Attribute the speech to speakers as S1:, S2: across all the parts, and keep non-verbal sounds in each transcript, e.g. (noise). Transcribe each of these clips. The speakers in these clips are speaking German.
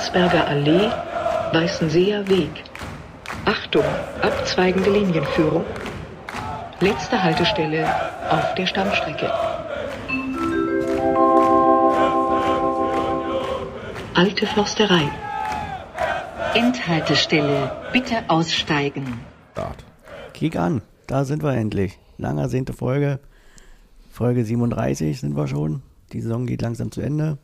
S1: Landsberger Allee, Weißenseer Weg. Achtung, abzweigende Linienführung. Letzte Haltestelle auf der Stammstrecke. Alte Forsterei. Endhaltestelle, bitte aussteigen.
S2: Start.
S3: Kick an, da sind wir endlich. Lang ersehnte Folge. Folge 37 sind wir schon. Die Saison geht langsam zu Ende.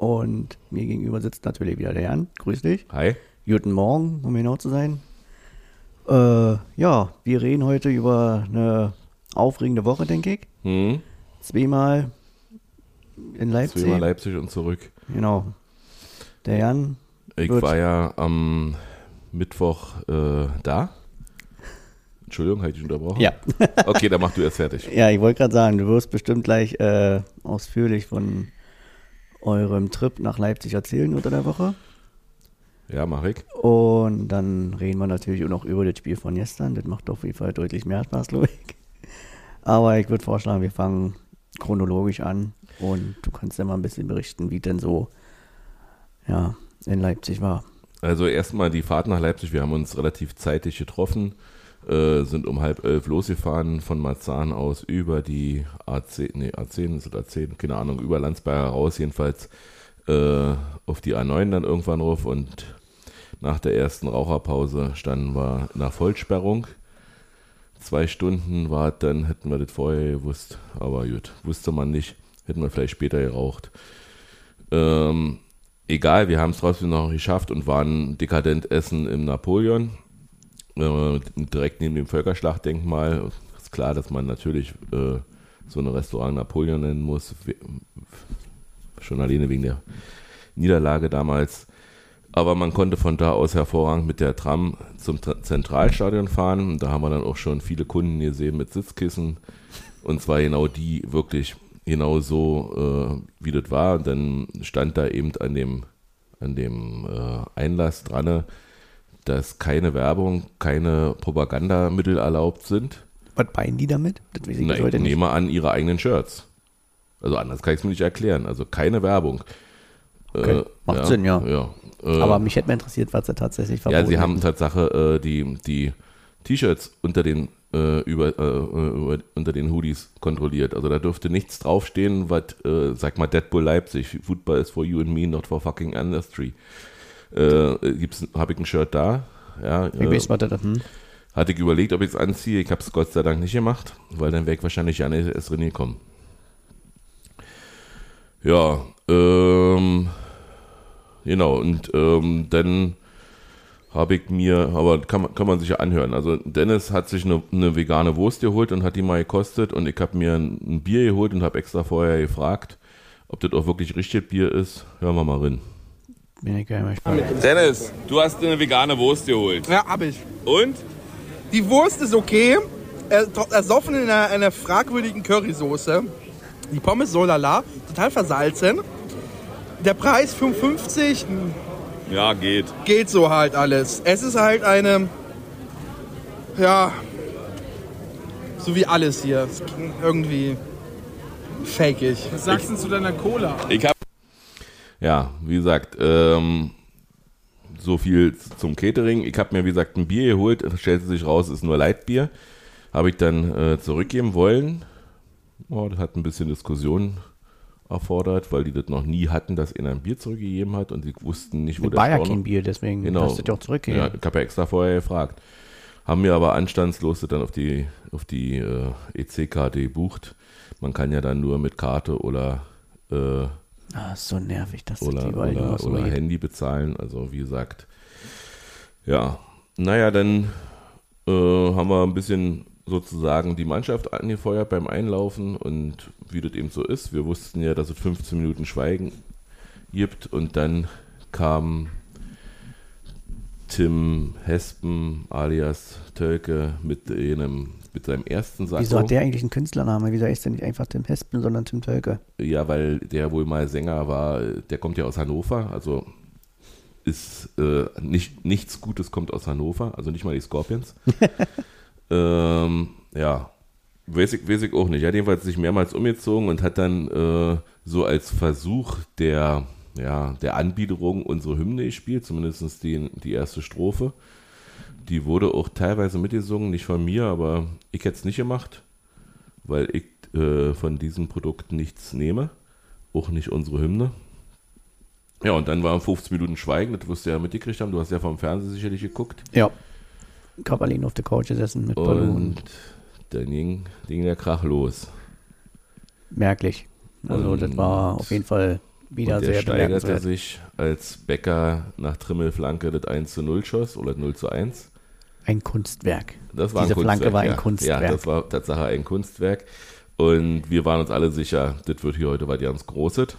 S3: Und mir gegenüber sitzt natürlich wieder der Jan. Grüß dich.
S2: Hi.
S3: Guten Morgen, um genau zu sein. Äh, ja, wir reden heute über eine aufregende Woche, denke ich.
S2: Hm?
S3: Zweimal in Leipzig.
S2: Zweimal Leipzig und zurück.
S3: Genau. Der Jan.
S2: Ich war ja am Mittwoch äh, da. Entschuldigung, habe ich dich unterbrochen?
S3: Ja.
S2: Okay, dann mach du erst fertig. (laughs)
S3: Ja, ich wollte gerade sagen, du wirst bestimmt gleich äh, ausführlich von eurem Trip nach Leipzig erzählen unter der Woche.
S2: Ja, mach ich.
S3: Und dann reden wir natürlich auch noch über das Spiel von gestern. Das macht auf jeden Fall deutlich mehr Spaß, glaube ich. Aber ich würde vorschlagen, wir fangen chronologisch an und du kannst ja mal ein bisschen berichten, wie denn so ja, in Leipzig war.
S2: Also erstmal die Fahrt nach Leipzig. Wir haben uns relativ zeitig getroffen, äh, sind um halb elf losgefahren von Marzahn aus über die A10, nee, A10 ist das A10, keine Ahnung, über Landsberger raus, jedenfalls äh, auf die A9 dann irgendwann rauf und nach der ersten Raucherpause standen wir der Vollsperrung. Zwei Stunden war dann, hätten wir das vorher gewusst, aber gut, wusste man nicht, hätten wir vielleicht später geraucht. Ähm, egal, wir haben es trotzdem noch geschafft und waren dekadent essen im Napoleon, äh, direkt neben dem Völkerschlachtdenkmal. Ist klar, dass man natürlich äh, so ein Restaurant Napoleon nennen muss, schon alleine wegen der Niederlage damals. Aber man konnte von da aus hervorragend mit der Tram zum Tra- Zentralstadion fahren. Da haben wir dann auch schon viele Kunden gesehen mit Sitzkissen. Und zwar genau die wirklich genau so, äh, wie das war. Und dann stand da eben an dem, an dem äh, Einlass dran, dass keine Werbung, keine Propagandamittel erlaubt sind.
S3: Was meinen die damit? Das weiß ich
S2: Na, ich
S3: heute nicht.
S2: nehme an, ihre eigenen Shirts. Also anders kann ich es mir nicht erklären. Also keine Werbung.
S3: Okay, macht Sinn, ja.
S2: ja. Äh,
S3: Aber mich hätte mal interessiert, was sie tatsächlich
S2: ja,
S3: verboten
S2: sie haben. Tatsache äh, die, die T-Shirts unter den äh, über, äh, über, unter den Hoodies kontrolliert. Also da dürfte nichts draufstehen, was, äh, sag mal, Deadpool Leipzig, Football is for you and me, not for fucking industry. Äh, habe ich ein Shirt da? Ja,
S3: Ich
S2: äh,
S3: weiß, was das hm?
S2: hatte ich überlegt, ob ich es anziehe. Ich habe es Gott sei Dank nicht gemacht, weil dann wäre ich wahrscheinlich ja nicht erst drin gekommen. Ja, ähm, genau, und ähm, dann habe ich mir, aber kann, man- kann man sich ja anhören. Also Dennis hat sich eine, eine vegane Wurst geholt und hat die mal gekostet und ich habe mir ein, ein Bier geholt und habe extra vorher gefragt, ob das auch wirklich richtig Bier ist. Hören wir mal rein.
S3: Bin ich gar nicht gespannt.
S2: Dennis, du hast eine vegane Wurst geholt.
S4: Ja, hab ich.
S2: Und?
S4: Die Wurst ist okay. Er- Ersoffen in einer, einer fragwürdigen Currysoße. Die Pommes so lala, total versalzen. Der Preis 55
S2: Ja, geht.
S4: geht so halt alles. Es ist halt eine, ja, so wie alles hier. Irgendwie fakeig.
S5: Was sagst du denn zu deiner Cola?
S2: Ich hab. Ja, wie gesagt, ähm, so viel zum Catering. Ich habe mir, wie gesagt, ein Bier geholt. Stellte sich raus, es ist nur Leitbier. Habe ich dann äh, zurückgeben wollen. Oh, das hat ein bisschen Diskussion erfordert, weil die das noch nie hatten, dass einer ein Bier zurückgegeben hat und sie wussten nicht, wo
S3: Das war ja
S2: Storno-
S3: kein Bier, deswegen
S2: Genau.
S3: hast du dich auch
S2: Ja,
S3: zurückgegeben.
S2: ich habe ja extra vorher gefragt. Haben mir aber anstandslos das dann auf die, auf die äh, EC-Karte gebucht. Man kann ja dann nur mit Karte oder äh,
S3: Ah, ist so nervig, dass das
S2: oder,
S3: nur
S2: oder, oder. Handy bezahlen. Also wie gesagt, ja, naja, dann äh, haben wir ein bisschen sozusagen die Mannschaft angefeuert beim Einlaufen und wie das eben so ist. Wir wussten ja, dass es 15 Minuten Schweigen gibt und dann kam Tim Hespen alias Tölke mit einem mit seinem ersten Sakko.
S3: Wieso hat der eigentlich einen Künstlername? Wieso ist der nicht einfach Tim Hespen, sondern Tim Tölke?
S2: Ja, weil der wohl mal Sänger war, der kommt ja aus Hannover, also ist äh, nicht, nichts Gutes kommt aus Hannover, also nicht mal die Scorpions. (laughs) ähm, ja, weiß ich, weiß ich auch nicht. Er hat jedenfalls sich mehrmals umgezogen und hat dann äh, so als Versuch der, ja, der Anbiederung unsere Hymne gespielt, zumindest die, die erste Strophe. Die wurde auch teilweise mitgesungen, nicht von mir, aber ich hätte es nicht gemacht, weil ich äh, von diesem Produkt nichts nehme. Auch nicht unsere Hymne. Ja, und dann waren 15 Minuten Schweigen, das wirst du ja mitgekriegt haben. Du hast ja vom Fernsehen sicherlich geguckt.
S3: Ja. Kavalin auf der Couch gesessen mit Ballon.
S2: Und dann ging, ging der Krach los.
S3: Merklich. Also das
S2: Und-
S3: war auf jeden Fall wieder
S2: und der
S3: sehr
S2: steigerte sich, als Becker nach Trimmelflanke das 1 zu 0 schoss oder 0 zu 1.
S3: Ein Kunstwerk.
S2: Das war
S3: Diese
S2: ein
S3: Flanke war ein
S2: ja.
S3: Kunstwerk.
S2: Ja, das war Tatsache ein Kunstwerk. Und wir waren uns alle sicher, das wird hier heute was ganz Großes.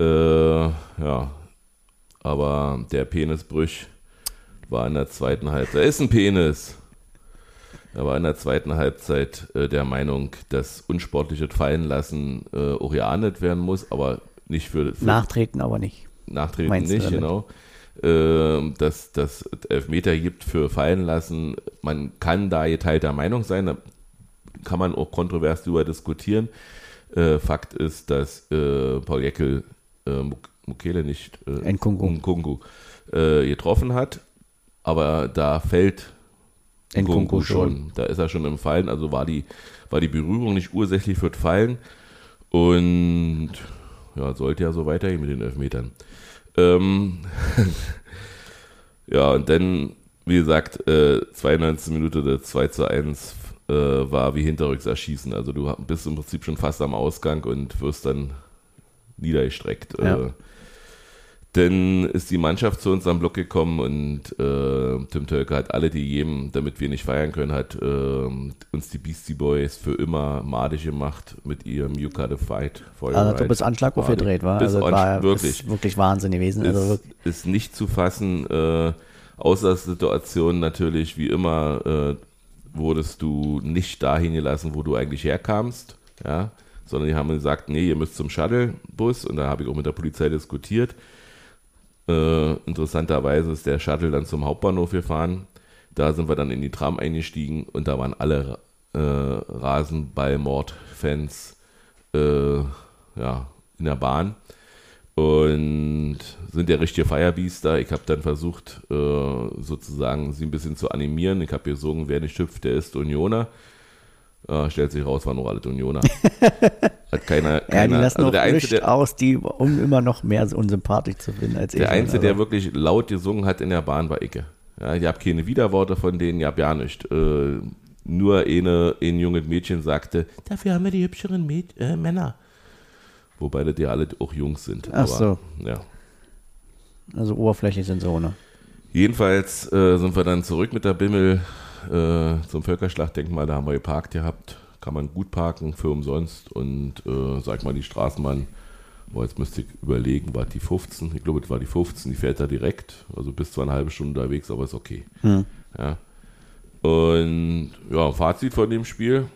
S2: Äh, ja, aber der Penisbrüch war in der zweiten Halbzeit. Er ist ein Penis. Er war in der zweiten Halbzeit äh, der Meinung, dass unsportliches Fallenlassen äh, auch geahndet werden muss, aber nicht für, für
S3: Nachtreten aber nicht.
S2: Nachtreten
S3: Meinst
S2: nicht, genau. Ähm, dass das Elfmeter gibt für fallen lassen. Man kann da geteilter Meinung sein, da kann man auch kontrovers darüber diskutieren. Äh, Fakt ist, dass äh, Paul Jeckel äh, Muk- Mukele nicht äh,
S3: Nkunku.
S2: Nkunku, äh, getroffen hat, aber da fällt
S3: Nkunku schon.
S2: Da ist er schon im Fallen, also war die, war die Berührung nicht ursächlich für das Fallen und ja, sollte ja so weitergehen mit den Elfmetern. Ähm, (laughs) ja, und dann, wie gesagt, äh, 92 Minute der 2 zu 1 äh, war wie hinterrücks erschießen. Also du bist im Prinzip schon fast am Ausgang und wirst dann niedergestreckt.
S3: Ja.
S2: Äh, dann ist die Mannschaft zu uns am Block gekommen und äh, Tim Tölke hat alle, die jedem, damit wir nicht feiern können, hat äh, uns die Beastie Boys für immer madig gemacht mit ihrem You Gotta Fight Your
S3: Also
S2: Right.
S3: es Anschlag
S2: Madig.
S3: aufgedreht war.
S2: Bis
S3: Also war
S2: wirklich
S3: Ist wirklich Wahnsinn gewesen. Also
S2: ist,
S3: wirklich,
S2: ist nicht zu fassen. Äh, Auslandssituation natürlich, wie immer, äh, wurdest du nicht dahin gelassen, wo du eigentlich herkamst, ja, sondern die haben gesagt, nee, ihr müsst zum Shuttlebus und da habe ich auch mit der Polizei diskutiert. Äh, interessanterweise ist der Shuttle dann zum Hauptbahnhof gefahren. Da sind wir dann in die Tram eingestiegen und da waren alle äh, Rasenballmord-Fans äh, ja, in der Bahn und sind ja richtige Firebeaster. Ich habe dann versucht, äh, sozusagen sie ein bisschen zu animieren. Ich habe gesungen, wer nicht hüpft, der ist Unioner. Stellt sich raus, waren noch alle Unioner. (laughs) Hat keiner,
S3: ja, die
S2: keiner
S3: lassen
S2: also der Einzige, der,
S3: aus, die, um immer noch mehr unsympathisch zu finden als ich.
S2: der Einzige, der
S3: Also,
S2: wirklich laut gesungen hat in der Bahn, war Icke. Ja, ich habe keine Widerworte von denen, ich habe ja nicht. Äh, nur eine, ein junges Mädchen sagte, dafür haben wir die hübscheren Mäd äh, Männer. Wobei das ja alle auch Jungs sind.
S3: Ach so.
S2: Ja.
S3: also oberflächlich sind so, ne?
S2: Jedenfalls äh, sind wir dann zurück mit der Bimmel äh, zum Völkerschlachtdenkmal. Da haben wir geparkt gehabt. Kann man gut parken für umsonst. Und äh, sag mal, die Straßenbahn, boah, jetzt müsste ich überlegen, war die 15? Ich glaube, es war die 15. Die fährt da direkt. Also bis zu eine halbe Stunde unterwegs, aber ist okay.
S3: Hm.
S2: Ja. Und ja, Fazit von dem Spiel.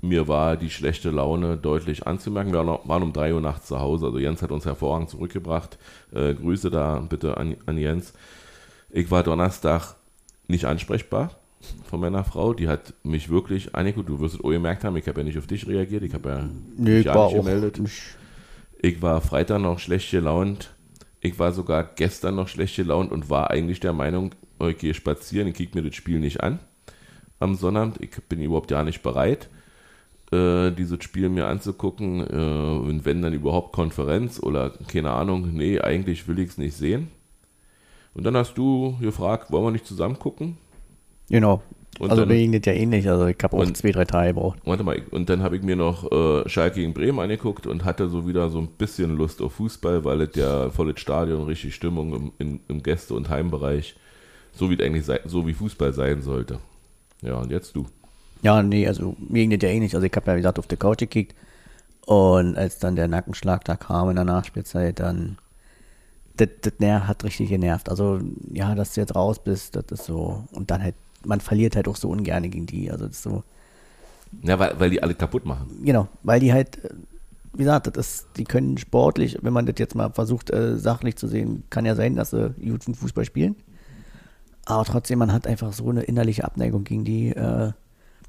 S2: Mir war die schlechte Laune deutlich anzumerken. Wir waren um 3 Uhr nachts zu Hause. Also Jens hat uns hervorragend zurückgebracht. Äh, Grüße da bitte an, an Jens. Ich war Donnerstag nicht ansprechbar von meiner Frau. Die hat mich wirklich, Anniko, du wirst es auch gemerkt haben, ich habe ja nicht auf dich reagiert. Ich habe ja
S3: Nö,
S2: mich
S3: ich war
S2: nicht
S3: auch
S2: gemeldet.
S3: nicht,
S2: Ich war Freitag noch schlecht gelaunt. Ich war sogar gestern noch schlecht gelaunt und war eigentlich der Meinung, ich gehe spazieren, ich kicke mir das Spiel nicht an am Sonnabend. Ich bin überhaupt ja nicht bereit, äh, dieses Spiel mir anzugucken. Äh, und wenn dann überhaupt Konferenz oder keine Ahnung, nee, eigentlich will ich es nicht sehen. Und dann hast du gefragt, wollen wir nicht zusammen gucken?
S3: Genau.
S2: Und
S3: also
S2: dann-
S3: mir ging das ja ähnlich. Also ich habe auch
S2: Und-
S3: zwei, drei Tage gebraucht.
S2: Warte mal, und dann habe ich mir noch äh, Schalke gegen Bremen angeguckt und hatte so wieder so ein bisschen Lust auf Fußball, weil es ja volles Stadion, richtig Stimmung im, im, im Gäste- und Heimbereich, so wie es eigentlich so wie Fußball sein sollte. Ja, und jetzt du.
S3: Ja, nee, also mir ging das ja ähnlich. Also ich habe ja, wie gesagt, auf der Couch gekickt. Und als dann der Nackenschlag da kam in der Nachspielzeit, dann das, das hat richtig genervt. Also ja, dass du jetzt raus bist, das ist so. Und dann halt, man verliert halt auch so ungern gegen die. Also so,
S2: Ja, weil, weil die alle kaputt machen.
S3: genau, weil die halt, äh, wie gesagt, das ist, die können sportlich, wenn man das jetzt mal versucht, äh, sachlich zu sehen, kann ja sein, dass sie guten Fußball spielen. Aber trotzdem, man hat einfach so eine innerliche Abneigung gegen die. Äh,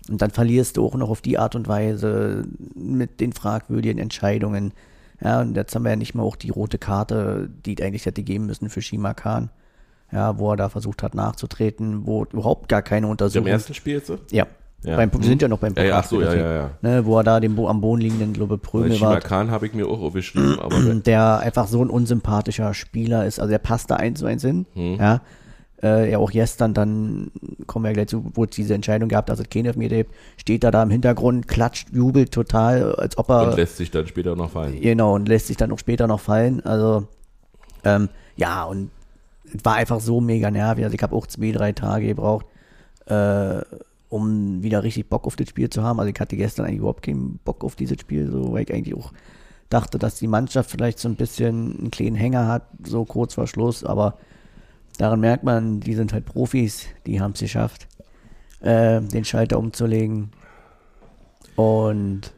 S3: und dann verlierst du auch noch auf die Art und Weise mit den fragwürdigen Entscheidungen. Ja, und jetzt haben wir ja nicht mal auch die rote Karte, die eigentlich hätte geben müssen für Shimakan. Ja, wo er da versucht hat nachzutreten, wo überhaupt gar keine
S2: Im
S3: Untersuchung.
S2: ersten Spiel jetzt so?
S3: Ja.
S2: Ja.
S3: Beim, wir sind ja noch beim
S2: Ja, ja, ach so, ja, ja, ja.
S3: Ne, wo er da den am Boden liegenden, glaube ich, Prömel war.
S2: Shimakan habe ich mir auch aufgeschrieben, aber (clears throat)
S3: der einfach so ein unsympathischer Spieler ist. Also der passt da eins zu eins hin.
S2: Hm.
S3: Ja. Äh, ja, auch gestern, dann kommen wir gleich zu, wo es diese Entscheidung gab, dass es keinen gibt, steht er da im Hintergrund, klatscht, jubelt total, als ob er,
S2: und lässt sich dann später noch fallen.
S3: genau, und lässt sich dann auch später noch fallen. Also, ähm, ja, und war einfach so mega nervig. Also ich habe auch zwei, drei Tage gebraucht, äh, um wieder richtig Bock auf das Spiel zu haben. Also ich hatte gestern eigentlich überhaupt keinen Bock auf dieses Spiel, so weil ich eigentlich auch dachte, dass die Mannschaft vielleicht so ein bisschen einen kleinen Hänger hat, so kurz vor Schluss, aber daran merkt man, die sind halt Profis, die haben es geschafft, äh, den Schalter umzulegen. Und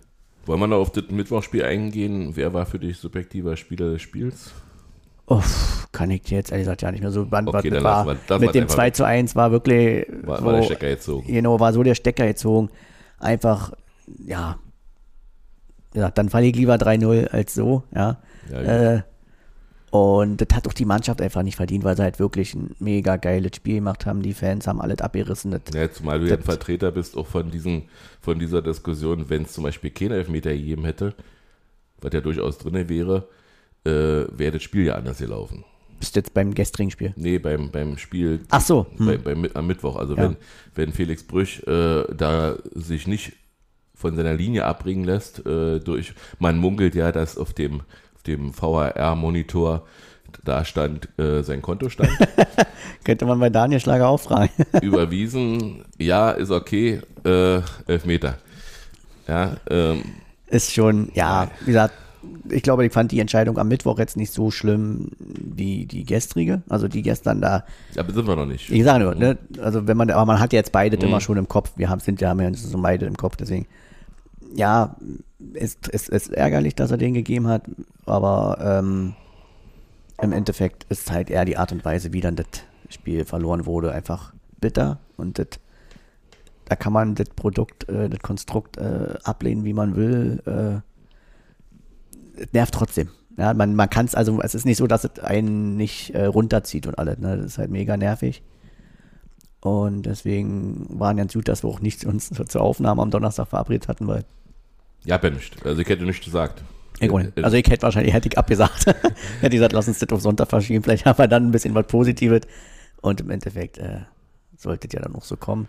S2: Wollen wir noch auf das Mittwochspiel eingehen? Wer war für dich subjektiver Spieler des Spiels?
S3: Uff, kann ich dir jetzt ehrlich gesagt ja nicht mehr so wann
S2: Okay,
S3: was war.
S2: wir
S3: Mit dem
S2: einfach
S3: 2
S2: weg.
S3: zu 1 war wirklich
S2: War,
S3: so,
S2: war der Stecker so?
S3: Genau, war so der Stecker gezogen. Einfach, ja, ja dann falle ich lieber 3-0 als so, ja.
S2: Ja,
S3: Äh, und das hat auch die Mannschaft einfach nicht verdient, weil sie halt wirklich ein mega geiles Spiel gemacht haben. Die Fans haben alles abgerissen. Das,
S2: Ja, zumal du ja Vertreter bist auch von, diesen, von dieser Diskussion, wenn es zum Beispiel keinen Elfmeter gegeben hätte, was ja durchaus drin wäre, äh, wäre das Spiel ja anders gelaufen.
S3: bist jetzt beim gestrigen Spiel.
S2: Nee, beim, beim Spiel
S3: Ach so, hm.
S2: bei, bei, am Mittwoch. Also
S3: Ja.
S2: wenn, wenn Felix Brüch äh, da sich nicht von seiner Linie abbringen lässt, äh, durch, man munkelt ja, dass auf dem, auf dem VHR-Monitor da stand äh, sein Kontostand. (laughs)
S3: könnte man bei Daniel Schlager auch fragen. (laughs)
S2: überwiesen, ja, ist okay, äh, Elfmeter. Ja, ähm,
S3: ist schon, ja, wie gesagt, ich glaube, ich fand die Entscheidung am Mittwoch jetzt nicht so schlimm wie die gestrige. Also die gestern da,
S2: aber sind wir noch nicht.
S3: ich sage nur, ne, also wenn man, aber man hat jetzt beide
S2: Mhm.
S3: immer schon im Kopf. Wir haben, sind ja, haben ja so beide im Kopf, deswegen, ja, es ist, ist ärgerlich, dass er den gegeben hat, aber ähm, im Endeffekt ist halt eher die Art und Weise, wie dann das Spiel verloren wurde, einfach bitter und das da kann man das Produkt, äh, das Konstrukt äh, ablehnen, wie man will. Äh, nervt trotzdem. Ja, man, man kann es, also es ist nicht so, dass es einen nicht äh, runterzieht und alles. Ne? Das ist halt mega nervig. Und deswegen waren ganz gut, dass wir auch nicht (laughs) uns zur Aufnahme am Donnerstag verabredet hatten, weil
S2: Ja, bin nicht. Also ich hätte nichts gesagt.
S3: ja, gut. also ich hätte wahrscheinlich hätte ich abgesagt. (laughs) hätte ich gesagt, lass uns das auf Sonntag verschieben, vielleicht haben wir dann ein bisschen was Positives. Und im Endeffekt äh, sollte es ja dann noch so kommen.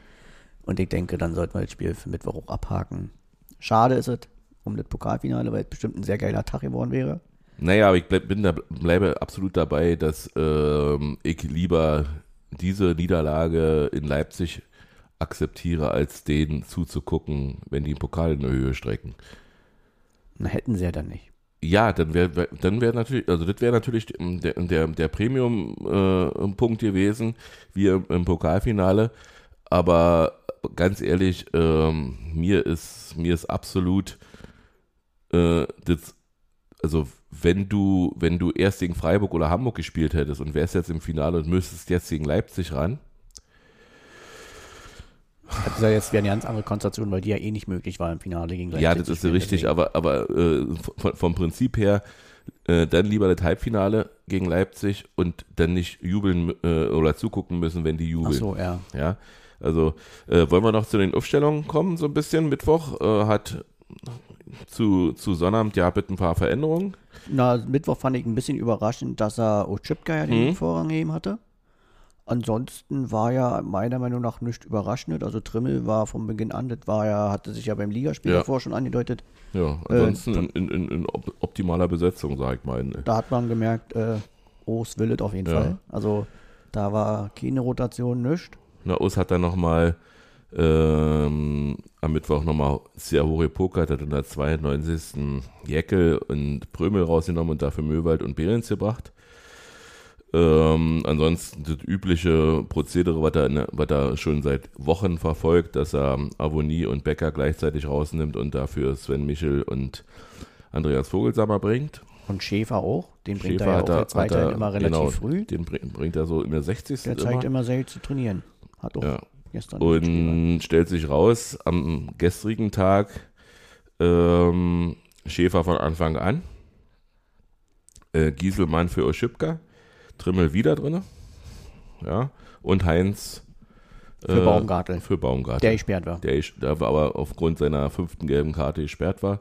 S3: Und ich denke, dann sollten wir das Spiel für Mittwoch auch abhaken. Schade ist es um das Pokalfinale, weil es bestimmt ein sehr geiler Tag geworden wäre.
S2: Naja, aber ich bleib, bin da, bleibe absolut dabei, dass ähm, ich lieber diese Niederlage in Leipzig akzeptiere, als denen zuzugucken, wenn die einen Pokal in der Höhe strecken.
S3: Na, hätten sie ja dann nicht.
S2: Ja, dann wäre dann wäre natürlich, also das wäre natürlich der, der, der Premium-Punkt gewesen, wie im, im Pokalfinale. Aber ganz ehrlich, ähm, mir ist mir ist absolut äh, das, also wenn du wenn du erst gegen Freiburg oder Hamburg gespielt hättest und wärst jetzt im Finale und müsstest jetzt gegen Leipzig ran,
S3: Das ist ja jetzt wieder eine ganz andere Konstellation, weil die ja eh nicht möglich war im Finale gegen
S2: Ja,
S3: Leipzig
S2: das
S3: zu
S2: ist ja richtig,
S3: deswegen.
S2: aber, aber äh, vom, vom Prinzip her äh, dann lieber das Halbfinale gegen Leipzig und dann nicht jubeln äh, oder zugucken müssen, wenn die
S3: Ach
S2: jubeln.
S3: so, ja.
S2: Ja, also äh, wollen wir noch zu den Aufstellungen kommen, so ein bisschen. Mittwoch äh, hat zu, zu Sonnabend ja bitte ein paar Veränderungen.
S3: Na, Mittwoch fand ich ein bisschen überraschend, dass er Ochipka ja den
S2: Mhm.
S3: Vorrang gegeben hatte. Ansonsten war ja meiner Meinung nach nicht überraschend. Also Trimmel war von Beginn an, das war ja, hatte sich ja beim Ligaspiel
S2: Ja.
S3: davor schon angedeutet.
S2: Ja, ansonsten in, in, in, in op- optimaler Besetzung, sag ich mal.
S3: Da hat man gemerkt, äh, O's will es auf jeden
S2: Ja.
S3: Fall. Also da war keine Rotation, nichts.
S2: Na, Us hat dann nochmal ähm, am Mittwoch nochmal sehr hoch gepokert, hat in der 92. Jäckel und Prömel rausgenommen und dafür Möwald und Behrens gebracht. Ähm, ansonsten das übliche Prozedere, was er, ne, was er schon seit Wochen verfolgt, dass er Avonie und Becker gleichzeitig rausnimmt und dafür Sven Michel und Andreas Vogelsammer bringt.
S3: Und Schäfer auch. Den bringt
S2: Schäfer
S3: er ja auch
S2: er-
S3: jetzt weiterhin
S2: er-
S3: immer relativ
S2: genau,
S3: früh.
S2: Den bring- bringt er so in der 60.
S3: Der zeigt immer sehr zu trainieren. Hat auch
S2: Ja.
S3: Gestern.
S2: Und stellt sich raus, am gestrigen Tag ähm, Schäfer von Anfang an. Äh, Gieselmann für Oschipka. Trimmel wieder drin. Ja. Und Heinz
S3: Für
S2: äh,
S3: Baumgartel.
S2: Für Baumgartel.
S3: Der gesperrt war.
S2: Der, der aber aufgrund seiner fünften gelben Karte gesperrt war.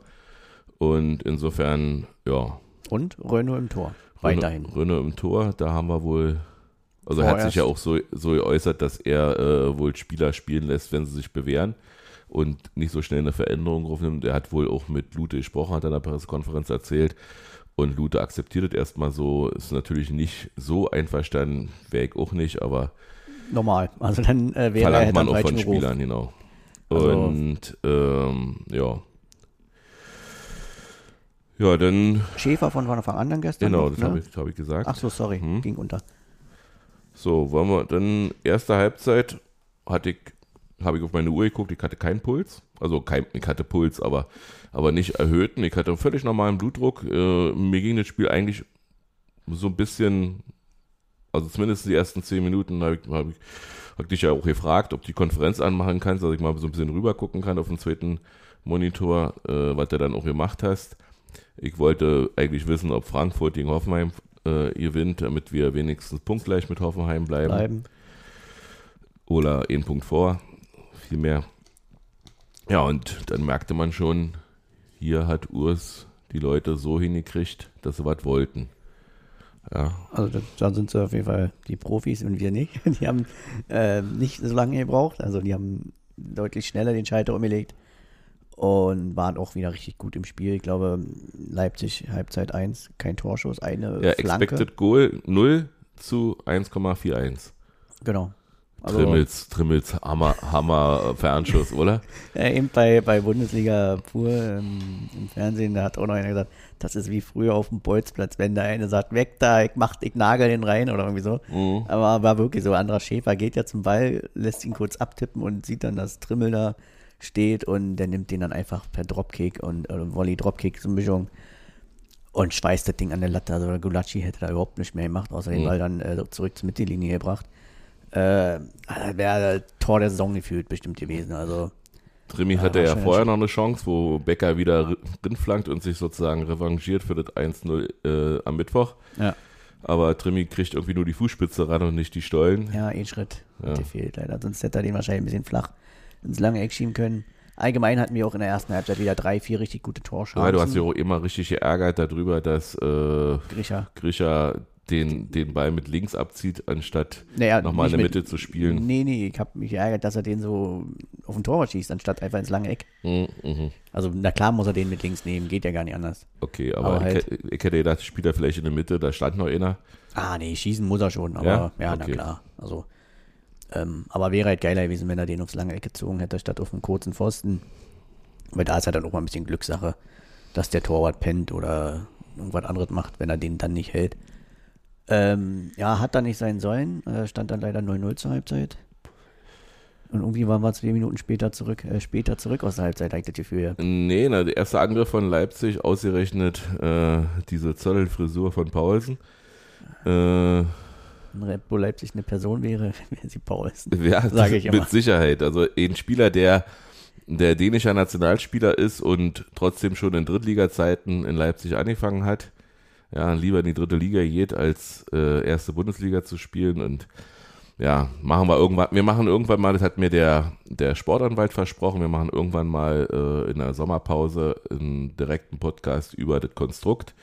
S2: Und insofern, ja,
S3: Und Renault im Tor. Weiterhin.
S2: Rönne im Tor, da haben wir wohl, also er hat sich ja auch so, so geäußert, dass er äh, wohl Spieler spielen lässt, wenn sie sich bewähren und nicht so schnell eine Veränderung aufnimmt. Er hat wohl auch mit Lute gesprochen, hat er in der Pressekonferenz erzählt. Und Lute akzeptiert es erstmal so, ist natürlich nicht so einverstanden, wäre ich auch nicht, aber
S3: Normal. Also dann äh, wäre er
S2: verlangt man auch von. Spielern, genau.
S3: Also-
S2: Und ähm, ja. Ja, dann,
S3: Schäfer von Anfang an dann gestern.
S2: genau,
S3: noch,
S2: das
S3: ne?
S2: habe ich, hab ich gesagt.
S3: Ach so, sorry,
S2: Hm.
S3: ging unter.
S2: So, wollen wir dann erste Halbzeit hatte ich habe ich auf meine Uhr geguckt, ich hatte keinen Puls. Also kein, ich hatte Puls, aber, aber nicht erhöhten. Ich hatte einen völlig normalen Blutdruck. Äh, mir ging das Spiel eigentlich so ein bisschen, also zumindest die ersten zehn Minuten habe ich, hab ich, hab ich dich ja auch gefragt, ob die Konferenz anmachen kannst, dass ich mal so ein bisschen rüber gucken kann auf den zweiten Monitor, äh, was du dann auch gemacht hast. Ich wollte eigentlich wissen, ob Frankfurt gegen Hoffenheim äh, gewinnt, damit wir wenigstens punktgleich mit Hoffenheim bleiben
S3: Bleiben.
S2: oder einen Punkt vor, viel mehr. Ja, und dann merkte man schon, hier hat Urs die Leute so hingekriegt, dass sie was wollten. Ja,
S3: Also da, da sind sie auf jeden Fall die Profis und wir nicht. (laughs) Die haben äh, nicht so lange gebraucht. Also die haben deutlich schneller den Schalter umgelegt und waren auch wieder richtig gut im Spiel. Ich glaube, Leipzig Halbzeit 1, kein Torschuss, eine
S2: ja
S3: Flanke.
S2: Expected Goal 0 zu 1,41.
S3: Genau. Also,
S2: Trimmels, Trimmels Hammer, Hammer Fernschuss, (laughs) oder?
S3: Äh, eben bei, bei Bundesliga pur ähm, im Fernsehen, da hat auch noch einer gesagt, das ist wie früher auf dem Bolzplatz, wenn da einer sagt, weg da, ich mach, ich nagel den rein oder irgendwie so.
S2: Mhm.
S3: Aber war wirklich so, anderer Schäfer geht ja zum Ball, lässt ihn kurz abtippen und sieht dann, dass Trimmel da steht und der nimmt den dann einfach per Dropkick und äh, Volley-Dropkick, so eine Mischung und schweißt das Ding an der Latte. Also der Gulacsi hätte da überhaupt nicht mehr gemacht, außer den
S2: Mhm.
S3: Ball dann äh, zurück zur Mittellinie gebracht. Äh, wäre das Tor der Saison gefühlt bestimmt gewesen. Also Ja,
S2: hatte ja
S3: wahrscheinlich.
S2: vorher noch eine Chance, wo Becker wieder rinflankt und sich sozusagen revanchiert für das 1-0 äh, am Mittwoch.
S3: Ja.
S2: Aber Trimmi kriegt irgendwie nur die Fußspitze ran und nicht die Stollen.
S3: Ja, ein Schritt
S2: Ja.
S3: hat gefehlt leider. Sonst hätte er den wahrscheinlich ein bisschen flach ins lange Eck schieben können. Allgemein hatten wir auch in der ersten Halbzeit wieder drei, vier richtig gute Torchancen.
S2: Ja, du hast dich auch immer richtig geärgert darüber, dass äh,
S3: Grisha.
S2: Grisha den, den Ball mit links abzieht, anstatt
S3: Naja,
S2: nochmal in der
S3: mit-
S2: Mitte zu spielen.
S3: Nee, nee, ich habe mich geärgert, dass er den so auf den Torwart schießt, anstatt einfach ins lange Eck.
S2: Mhm, mhm.
S3: Also, na klar muss er den mit links nehmen, geht ja gar nicht anders.
S2: Okay, aber,
S3: Aber
S2: ich,
S3: halt-
S2: hätte- ich hätte gedacht, spielt er vielleicht in der Mitte, da stand noch einer.
S3: Ah, nee, schießen muss er schon, aber
S2: Ja?
S3: ja, na
S2: Okay.
S3: klar. Also, ähm, aber wäre halt geiler gewesen, wenn er den aufs lange Eck gezogen hätte, statt auf einen kurzen Pfosten. Weil da ist halt dann auch mal ein bisschen Glückssache, dass der Torwart pennt oder irgendwas anderes macht, wenn er den dann nicht hält. Ähm, ja, hat da nicht sein sollen. Äh, stand dann leider 0-0 zur Halbzeit. Und irgendwie waren wir zwei Minuten später zurück, äh, später zurück aus der Halbzeit, habe ich das Gefühl.
S2: Nee, na, der erste Angriff von Leipzig, ausgerechnet äh, diese Zollerfrisur von Paulsen. Äh,
S3: Wenn Red Bull Leipzig eine Person wäre, (laughs) wäre sie Paulsen.
S2: Ja, (laughs)
S3: Sage ich
S2: mit
S3: immer.
S2: Sicherheit. Also ein Spieler, der der dänischer Nationalspieler ist und trotzdem schon in Drittliga-Zeiten in Leipzig angefangen hat. Ja, lieber in die dritte Liga geht, als äh, erste Bundesliga zu spielen. Und ja, machen wir irgendwann, wir machen irgendwann mal, das hat mir der, der Sportanwalt versprochen, wir machen irgendwann mal äh, in der Sommerpause einen direkten Podcast über das Konstrukt.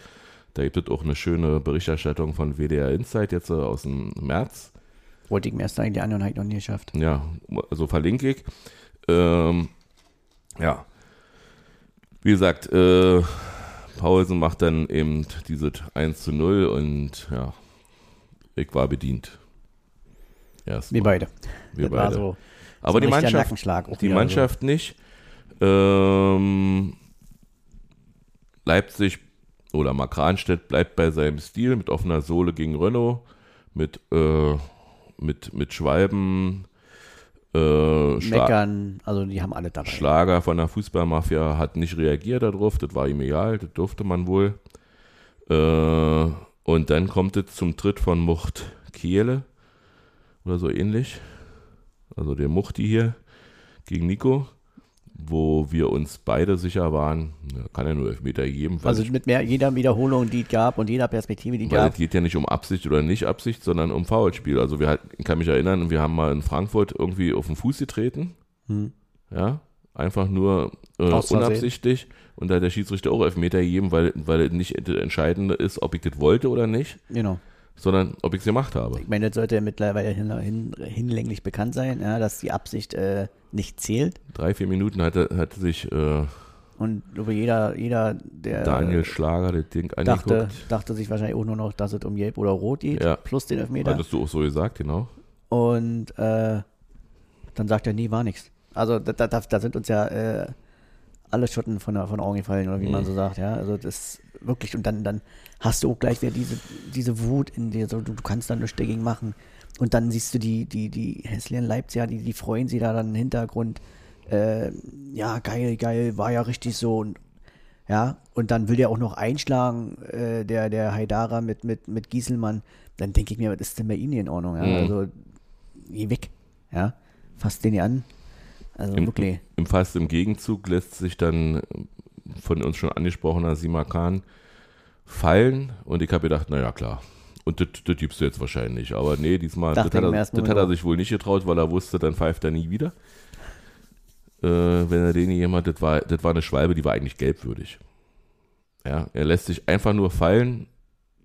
S2: Da gibt es auch eine schöne Berichterstattung von WDR Insight jetzt äh, aus dem März.
S3: Wollte ich mir erst eigentlich an und habe ich noch nie geschafft.
S2: Ja, also verlinke ich. Ähm, ja. Wie gesagt, äh, Paulsen macht dann eben dieses 1 zu 0 und ja, ich war bedient. Erst
S3: Wir beide.
S2: wir
S3: das
S2: beide.
S3: so.
S2: Aber
S3: so
S2: die Mannschaft, die
S3: wieder
S2: Mannschaft nicht. Ähm, Leipzig oder Mark Ranstedt bleibt bei seinem Stil mit offener Sohle gegen Renault, mit, äh, mit, mit Schwalben, äh. Schla
S3: Meckern, also die haben alle dabei.
S2: Schlager von der Fußballmafia hat nicht reagiert darauf, das war ihm egal, das durfte man wohl. Äh, und dann kommt es zum Tritt von Mucht Kehle oder so ähnlich. Also der Muchti hier gegen Nico, wo wir uns beide sicher waren, kann ja nur Elfmeter geben,
S3: Also mit mehr, jeder Wiederholung, die es gab und jeder Perspektive, die es
S2: weil es
S3: gab.
S2: geht ja nicht um Absicht oder nicht Absicht, sondern um Foulspiel. Also wir halt, ich kann mich erinnern, wir haben mal in Frankfurt irgendwie auf den Fuß getreten,
S3: Hm.
S2: ja, einfach nur äh, unabsichtlich und da hat der Schiedsrichter auch Elfmeter gegeben, weil, weil es nicht das Entscheidende ist, ob ich das wollte oder nicht,
S3: Genau.
S2: Sondern ob ich es gemacht habe.
S3: Ich meine, das sollte ja mittlerweile hin, hin, hinlänglich bekannt sein, ja, dass die Absicht äh, nicht zählt.
S2: Drei, vier Minuten hatte, hatte sich äh,
S3: Und über jeder, jeder der
S2: Daniel Schlager das Ding
S3: dachte,
S2: angeguckt.
S3: dachte sich wahrscheinlich auch nur noch, dass es um Gelb oder Rot geht,
S2: Ja.
S3: plus den Elfmeter.
S2: Hattest du auch so gesagt, genau.
S3: Und äh, dann sagt er, nee, war nichts. Also da, da, da sind uns ja äh, alle Schotten von, der- von Augen gefallen, oder wie man
S2: Mhm.
S3: so sagt, ja. Also das wirklich, und dann, dann hast du auch gleich wieder diese, diese Wut in dir, so, du, du kannst da nichts dagegen machen. Und dann siehst du die, die, die hässlichen Leipziger, die, die freuen sich da dann im Hintergrund. Äh, ja, geil, geil, war ja richtig so. Und, ja, und dann will der auch noch einschlagen, äh, der, der Haidara mit, mit, mit Gieselmann. Dann denke ich mir, was ist denn bei Ihnen in Ordnung? Ja?
S2: Mhm.
S3: Also, geh weg. Ja, fasst den hier an. Also
S2: Im,
S3: wirklich.
S2: im fast im Gegenzug lässt sich dann von uns schon angesprochener Sima Khan fallen und ich habe gedacht, naja klar. Und das, gibst du jetzt wahrscheinlich. Aber nee, diesmal, das, hat er, das hat er sich wohl nicht getraut, weil er wusste, dann pfeift er nie wieder. Äh, wenn er den jemand, das war, das war eine Schwalbe, die war eigentlich gelbwürdig. Ja, er lässt sich einfach nur fallen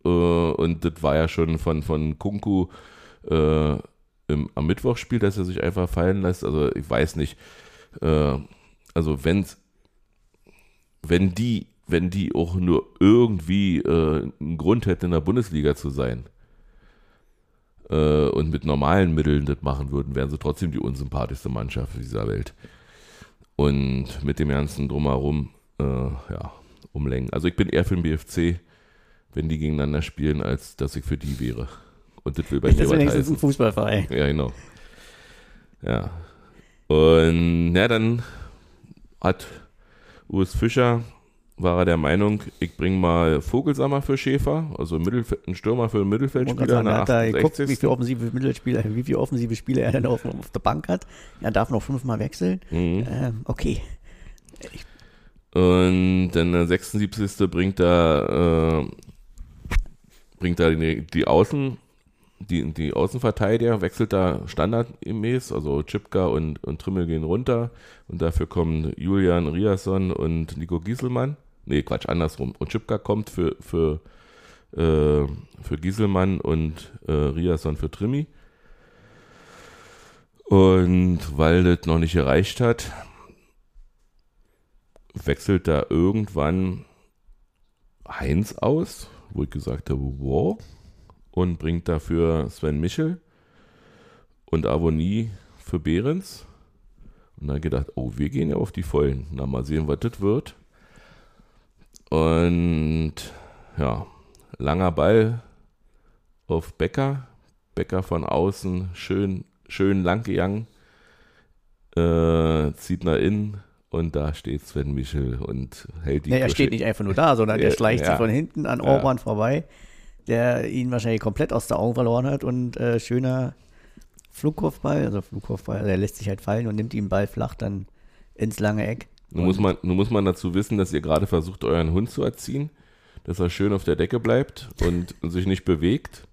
S2: äh, und das war ja schon von, von Kunku äh, im, am Mittwochspiel, dass er sich einfach fallen lässt. Also ich weiß nicht. Äh, also wenn's, wenn die, wenn die auch nur irgendwie äh, einen Grund hätten, in der Bundesliga zu sein äh, und mit normalen Mitteln das machen würden, wären sie trotzdem die unsympathischste Mannschaft dieser Welt. Und mit dem ganzen Drumherum, äh, ja, umlenken. Also ich bin eher für den BFC, wenn die gegeneinander spielen, als dass ich für die wäre. Und das will bei
S3: Das
S2: mir
S3: ist
S2: was
S3: wenigstens ein. Fußballverein.
S2: Ja, genau. Ja. Und ja, dann hat Urs Fischer, war er der Meinung, ich bringe mal Vogelsammer für Schäfer, also Mittelfeld, einen Stürmer für einen
S3: Und
S2: Mittelfeldspieler.
S3: dann
S2: in der
S3: hat er geguckt,
S2: 68..
S3: wie viele offensive Mittelspieler, wie viele offensive Spieler er dann auf, auf der Bank hat. Er darf noch fünfmal wechseln.
S2: Mhm.
S3: Ähm, okay.
S2: Und dann der 76. bringt er, äh, bringt er die, die Außen, die, die Außenverteidiger, wechselt da standardgemäß, also Chipka und, und Trimmel gehen runter und dafür kommen Julian Riasson und Nico Gieselmann. Nee, Quatsch, andersrum. Und Chipka kommt für, für, äh, für Gieselmann und äh, Riasson für Trimmi. Und weil das noch nicht gereicht hat, wechselt da irgendwann Heinz aus, wo ich gesagt habe, wow, und bringt dafür Sven Michel und Avonie für Behrens. Und dann gedacht, oh, wir gehen ja auf die Vollen. Na, mal sehen, was das wird. Und ja, langer Ball auf Becker. Becker von außen, schön, schön lang gegangen. Äh, zieht nach innen und da steht Sven Michel und hält die
S3: Nee, er steht nicht einfach nur da, sondern
S2: Ja,
S3: er schleicht
S2: ja.
S3: sich von hinten an
S2: Ja.
S3: Orban vorbei, der ihn wahrscheinlich komplett aus der Augen verloren hat und äh, schöner Flugkopfball, also Flugkopfball, also er lässt sich halt fallen und nimmt den Ball flach dann ins lange Eck.
S2: Nun muss, man, nun muss man dazu wissen, dass ihr gerade versucht, euren Hund zu erziehen, dass er schön auf der Decke bleibt und (laughs) sich nicht bewegt.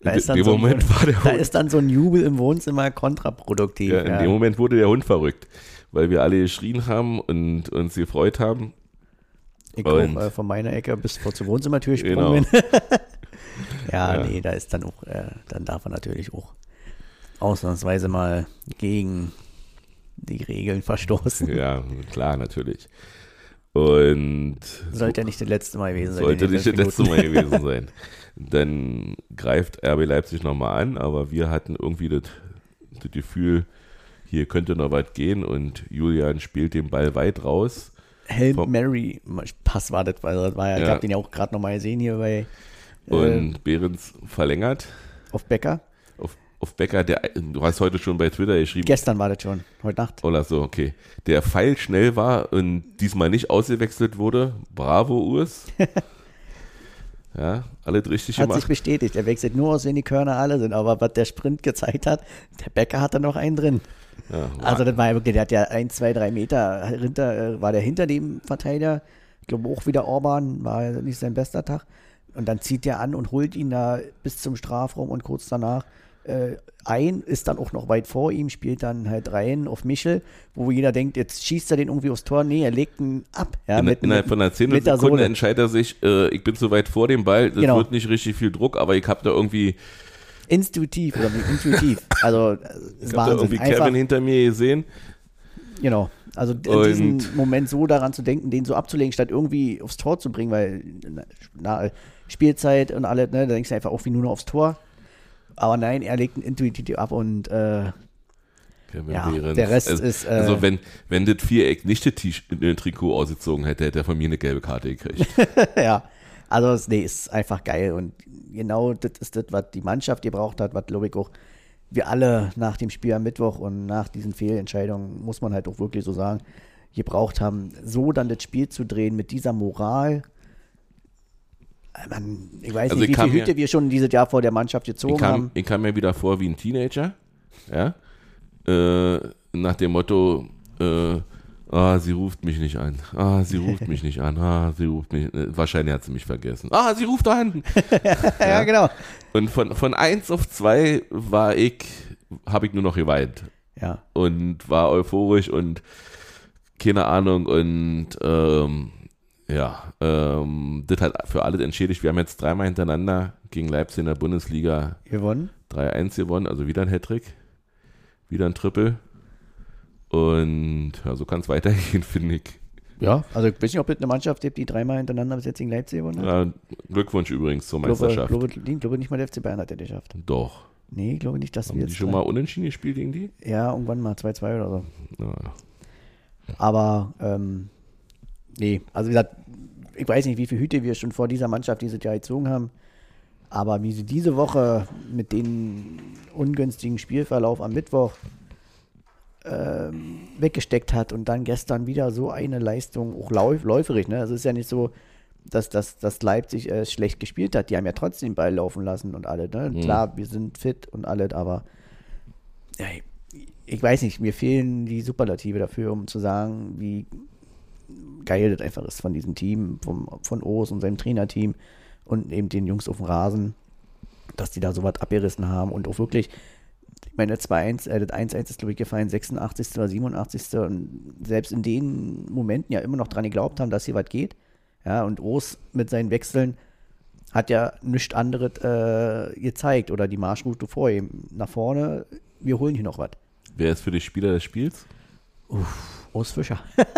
S3: Da ist dann so ein-
S2: Moment war der (laughs)
S3: Da ist dann so ein Jubel im Wohnzimmer kontraproduktiv.
S2: ja, in
S3: ja.
S2: dem Moment wurde der Hund verrückt, weil wir alle geschrien haben und uns gefreut haben.
S3: Ich
S2: Und-
S3: auch, äh, von meiner Ecke bis vor zur Wohnzimmertür
S2: Genau.
S3: gesprungen bin. (laughs) ja,
S2: Ja.
S3: nee, da ist dann auch, äh, dann darf er natürlich auch ausnahmsweise mal gegen die Regeln verstoßen.
S2: Ja, klar, natürlich. Und
S3: Sollte ja nicht das letzte Mal gewesen sein.
S2: sollte nicht das letzte. Mal gewesen (laughs) sein. Dann greift RB Leipzig nochmal an, aber wir hatten irgendwie das, das Gefühl, hier könnte noch weit gehen und Julian spielt den Ball weit raus.
S3: Hail Mary Pass war das, weil das war ja, ich
S2: Ja.
S3: habe den ja auch gerade nochmal gesehen hier bei äh,
S2: Und Behrens verlängert
S3: auf Becker.
S2: Auf, Becker, der, du hast heute schon bei Twitter geschrieben,
S3: Gestern war das schon, heute Nacht.
S2: oder so, okay, der Pfeil schnell war und diesmal nicht ausgewechselt wurde. Bravo, Urs. (laughs) Ja, alles richtig
S3: Hat sich
S2: gemacht.
S3: bestätigt. Er wechselt nur aus, wenn die Körner alle sind. Aber was der Sprint gezeigt hat, der Becker hatte noch einen drin.
S2: Ja,
S3: Also das war ja wirklich, der hat ja ein, zwei, drei Meter hinter, äh, war der hinter dem Verteidiger. Ich glaube auch wieder Orban, war ja nicht sein bester Tag. Und dann zieht der an und holt ihn da bis zum Strafraum und kurz danach äh, ein, ist dann auch noch weit vor ihm, spielt dann halt rein auf Michel, wo jeder denkt, jetzt schießt er den irgendwie aufs Tor. Nee, er legt ihn ab. Ja,
S2: In,
S3: mit-
S2: innerhalb von einer Zehntelsekunde entscheidet er sich, äh, ich bin zu weit vor dem Ball, das
S3: Genau.
S2: wird nicht richtig viel Druck, aber ich habe da irgendwie,
S3: Intuitiv oder intuitiv. Also, äh,
S2: ich
S3: ist
S2: hab da irgendwie
S3: Einfach,
S2: Kevin hinter mir gesehen.
S3: Genau. Also in diesem Moment so daran zu denken, den so abzulegen, statt irgendwie aufs Tor zu bringen, weil na, Spielzeit und alles, ne, da denkst du einfach auch wie nur noch aufs Tor. Aber nein, er legt ihn intuitiv ab und äh, Ja, der Rest
S2: also,
S3: ist, äh,
S2: also wenn, wenn das Viereck nicht das T- Trikot ausgezogen hätte, hätte er von mir eine gelbe Karte gekriegt. (laughs)
S3: ja, also es, nee, ist einfach geil und genau das ist das, was die Mannschaft gebraucht hat, was ich auch wir alle nach dem Spiel am Mittwoch und nach diesen Fehlentscheidungen, muss man halt auch wirklich so sagen, gebraucht haben, so dann das Spiel zu drehen mit dieser Moral. Äh, Man, ich weiß
S2: Also
S3: nicht,
S2: ich
S3: wie viele
S2: mir-
S3: Hüte wir schon dieses Jahr vor der Mannschaft
S2: Ich
S3: gezogen
S2: kam,
S3: haben.
S2: ich kam mir wieder vor wie ein Teenager, ja, äh, nach dem Motto, äh, ah, sie ruft mich nicht an, ah, sie ruft mich nicht an, ah, sie ruft mich, äh, wahrscheinlich hat sie mich vergessen, ah, sie ruft an. (laughs)
S3: Ja, genau.
S2: Und von, von eins auf zwei war ich, habe ich nur noch geweint.
S3: Ja,
S2: und war euphorisch und keine Ahnung und ähm, ja, ähm, das hat für alles entschädigt. Wir haben jetzt dreimal hintereinander gegen Leipzig in der Bundesliga
S3: gewonnen.
S2: 3-1 gewonnen, also wieder ein Hattrick, wieder ein Triple. Und ja, so kann es (laughs) weitergehen, finde ich.
S3: Ja, also ich weiß nicht, ob es eine Mannschaft gibt, die dreimal hintereinander bis jetzt gegen Leipzig gewonnen hat.
S2: Ja, Glückwunsch übrigens zur
S3: glaube,
S2: Meisterschaft.
S3: glaube, ich glaube nicht mal der FC Bayern hat der geschafft.
S2: Doch.
S3: Nee, ich glaube nicht, dass
S2: Haben
S3: wir
S2: die
S3: jetzt.
S2: schon mal unentschieden gespielt gegen die?
S3: Ja, irgendwann mal 2-2 oder so.
S2: Ja.
S3: Aber, ähm, nee, also wie gesagt, ich weiß nicht, wie viele Hüte wir schon vor dieser Mannschaft dieses Jahr gezogen haben. Aber wie sie diese Woche mit dem ungünstigen Spielverlauf am Mittwoch ähm, weggesteckt hat und dann gestern wieder so eine Leistung, auch lauf, läuferig, ne? Also es ist ja nicht so, dass, dass, dass Leipzig äh, schlecht gespielt hat. Die haben ja trotzdem den Ball laufen lassen und alle, ne? Klar, wir sind fit und alles, aber ja, ich weiß nicht, mir fehlen die Superlative dafür, um zu sagen, wie geil das einfach ist von diesem Team, vom, von Oos und seinem Trainerteam und eben den Jungs auf dem Rasen, dass die da sowas abgerissen haben und auch wirklich, ich meine, 2-1, äh, das 1-1 ist, glaube ich, gefallen, 86. oder 87. Und selbst in den Momenten ja immer noch dran geglaubt haben, dass hier was geht. Ja, und Oos mit seinen Wechseln hat ja nichts anderes äh, gezeigt oder die Marschroute vor ihm. Nach vorne, wir holen hier noch was.
S2: Wer ist für dich Spieler des Spiels?
S3: Oos Fischer. (laughs)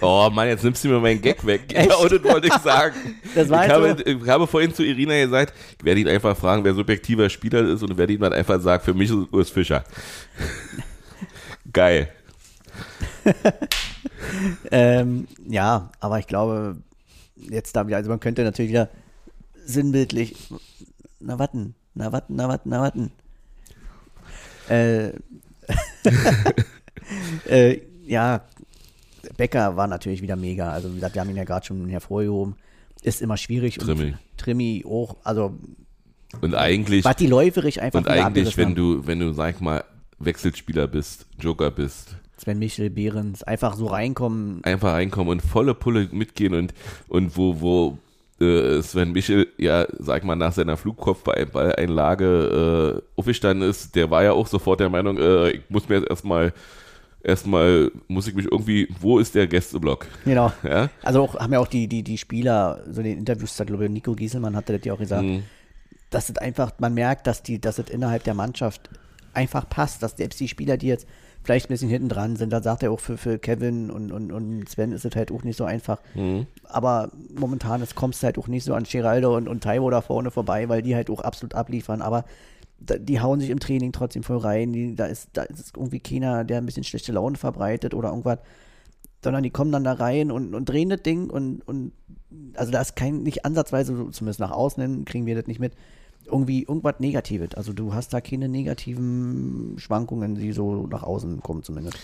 S2: Oh Mann, jetzt nimmst du mir meinen Gag weg. (laughs) Genau, das wollte ich sagen. (laughs)
S3: Das war
S2: ich,
S3: halt
S2: habe, ich habe vorhin zu Irina gesagt, ich werde ihn einfach fragen, wer subjektiver Spieler ist und werde ihm dann einfach sagen, für mich ist Urs Fischer. Geil.
S3: Ähm, ja, aber ich glaube, jetzt da wieder, also man könnte natürlich wieder sinnbildlich, na watten, na watten, na watten, na watten. Äh, äh, ja, Becker war natürlich wieder mega. Also wie gesagt, wir haben ihn ja gerade schon hervorgehoben. Ist immer schwierig.
S2: Trimmi.
S3: Und Trimmi auch, also
S2: Und eigentlich,
S3: was die läuferig einfach
S2: und eigentlich, wenn
S3: haben.
S2: du, wenn du, sag mal, Wechselspieler bist, Joker bist,
S3: Sven Michel, Behrens, einfach so reinkommen.
S2: einfach reinkommen und volle Pulle mitgehen und, und wo, wo äh, Sven Michel ja, sag mal, nach seiner Flugkopfballeinlage äh, aufgestanden ist, der war ja auch sofort der Meinung, äh, ich muss mir jetzt erstmal, erstmal muss ich mich irgendwie, wo ist der Gästeblock?
S3: Genau. (laughs)
S2: Ja?
S3: Also auch, haben ja auch die, die, die Spieler, so in den Interviews, da glaube ich, Nico Gieselmann hatte das ja auch gesagt,
S2: Mhm.
S3: dass es einfach, man merkt, dass die, dass es innerhalb der Mannschaft einfach passt, dass selbst die Spieler, die jetzt vielleicht ein bisschen hinten dran sind, da sagt er auch für, für Kevin und, und, und Sven ist es halt auch nicht so einfach.
S2: Mhm.
S3: Aber momentan es kommst du halt auch nicht so an Geraldo und, und Taiwo da vorne vorbei, weil die halt auch absolut abliefern. Aber die hauen sich im Training trotzdem voll rein. Die, da, ist, da ist irgendwie keiner, der ein bisschen schlechte Laune verbreitet oder irgendwas. Sondern die kommen dann da rein und, und drehen das Ding und, und also da ist kein, nicht ansatzweise, zumindest nach außen hin, kriegen wir das nicht mit, irgendwie irgendwas Negatives. Also du hast da keine negativen Schwankungen, die so nach außen kommen zumindest.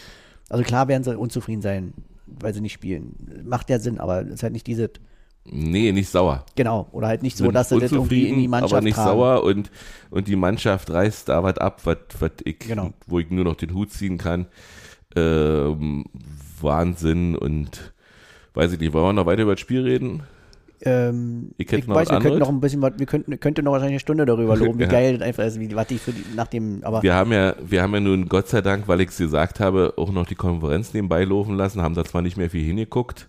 S3: Also klar werden sie unzufrieden sein, weil sie nicht spielen. Macht ja Sinn, aber es ist halt nicht dieses
S2: Nee, nicht sauer.
S3: Genau. Oder halt nicht so,
S2: Sind
S3: dass sie das irgendwie in die Mannschaft
S2: aber nicht
S3: tragen.
S2: sauer und, und die Mannschaft reißt da was ab, was, ich,
S3: Genau.
S2: wo ich nur noch den Hut ziehen kann. Ähm, Wahnsinn und weiß ich nicht, wollen wir noch weiter über das Spiel reden?
S3: Ähm, ich
S2: noch
S3: weiß, wir könnten noch ein bisschen was, wir könnten, könnte noch wahrscheinlich eine Stunde darüber loben, wie (laughs)
S2: Ja.
S3: geil das einfach ist, wie, was ich für die, nach dem, aber
S2: Wir haben ja, wir haben ja nun Gott sei Dank, weil ich es gesagt habe, auch noch die Konferenz nebenbei laufen lassen, haben da zwar nicht mehr viel hingeguckt,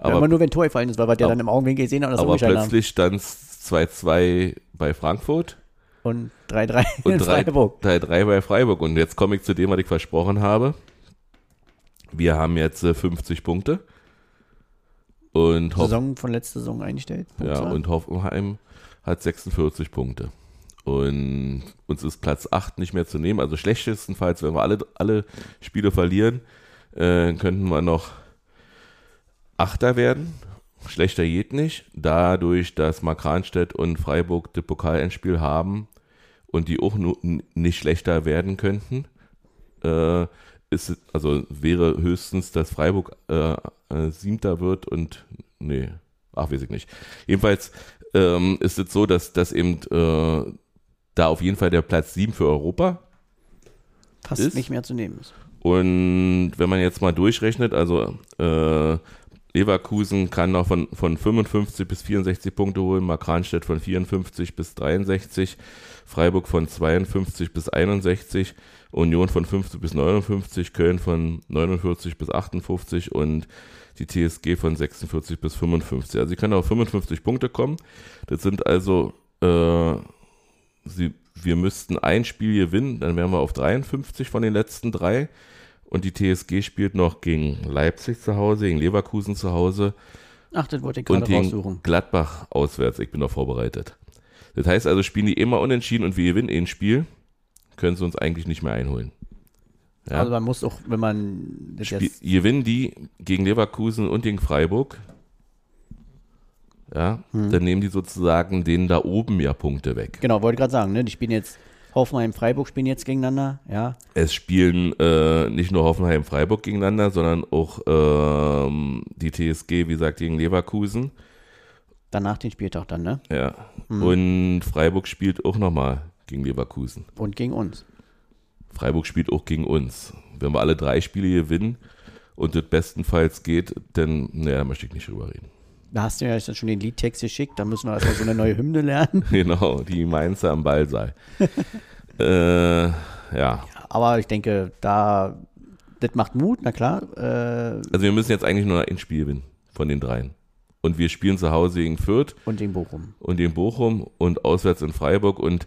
S3: aber,
S2: aber,
S3: nur wenn Tor gefallen ist, weil wir ja
S2: aber-
S3: dann im Augenwinkel gesehen haben,
S2: aber plötzlich stand es 2-2 bei Frankfurt
S3: Und 3-3
S2: und
S3: in
S2: 3
S3: Freiburg.
S2: 3 bei Freiburg. Und jetzt komme ich zu dem, was ich versprochen habe. Wir haben jetzt äh, 50 Punkte. Und, Hoff
S3: Saison von letzter Saison eingestellt.
S2: ja,
S3: Punktzahl.
S2: und Hoffenheim hat 46 Punkte. Und uns ist Platz 8 nicht mehr zu nehmen. Also schlechtestenfalls, wenn wir alle, alle Spiele verlieren, äh, könnten wir noch Achter werden. Schlechter geht nicht. Dadurch, dass Markranstädt und Freiburg das Pokalendspiel haben und die auch nicht schlechter werden könnten, äh, ist also wäre höchstens, dass Freiburg äh, äh, Siebter wird und nee, ach weiß ich nicht. Jedenfalls ähm, ist es so, dass, dass eben äh, da auf jeden Fall der Platz 7 für Europa
S3: fast
S2: ist-
S3: nicht mehr zu nehmen ist.
S2: und wenn man jetzt mal durchrechnet, also äh, Leverkusen kann noch von, von 55 bis 64 Punkte holen, Markranstädt von 54 bis 63, Freiburg von 52 bis 61, Union von 50 bis 59, Köln von 49 bis 58 und die TSG von 46 bis 55. Also sie können auf 55 Punkte kommen. Das sind also, äh, sie, wir müssten ein Spiel gewinnen, dann wären wir auf 53 von den letzten drei. Und die TSG spielt noch gegen Leipzig zu Hause, gegen Leverkusen zu Hause
S3: Ach, das wollte ich
S2: und
S3: gerade
S2: gegen
S3: raussuchen.
S2: Gladbach auswärts. Ich bin noch vorbereitet. Das heißt also, spielen die immer unentschieden und wir gewinnen ein Spiel, können sie uns eigentlich nicht mehr einholen. Ja.
S3: Also man muss auch, wenn man das
S2: Spiel,
S3: jetzt,
S2: gewinnen die gegen Leverkusen und gegen Freiburg, ja,
S3: Hm.
S2: dann nehmen die sozusagen denen da oben ja Punkte weg.
S3: genau, wollte gerade sagen, ne, die spielen jetzt, Hoffenheim, Freiburg spielen jetzt gegeneinander, ja.
S2: Es spielen äh, nicht nur Hoffenheim Freiburg gegeneinander, sondern auch ähm, die TSG, wie gesagt, gegen Leverkusen.
S3: Danach den Spieltag dann, ne?
S2: Ja. Und Freiburg spielt auch nochmal gegen Leverkusen.
S3: Und gegen uns.
S2: Freiburg spielt auch gegen uns. Wenn wir alle drei Spiele gewinnen und das bestenfalls geht, dann, naja, da möchte ich nicht drüber reden.
S3: Da hast du ja schon den Liedtext geschickt, da müssen wir erstmal so eine neue Hymne lernen. (laughs)
S2: Genau, die Mainzer am Ballsaal. (laughs) äh, ja,
S3: Aber ich denke, da, das macht Mut, na klar. Äh,
S2: also wir müssen jetzt eigentlich nur ein Spiel gewinnen von den dreien. Und wir spielen zu Hause gegen Fürth
S3: und den Bochum.
S2: und in Bochum und auswärts in Freiburg. Und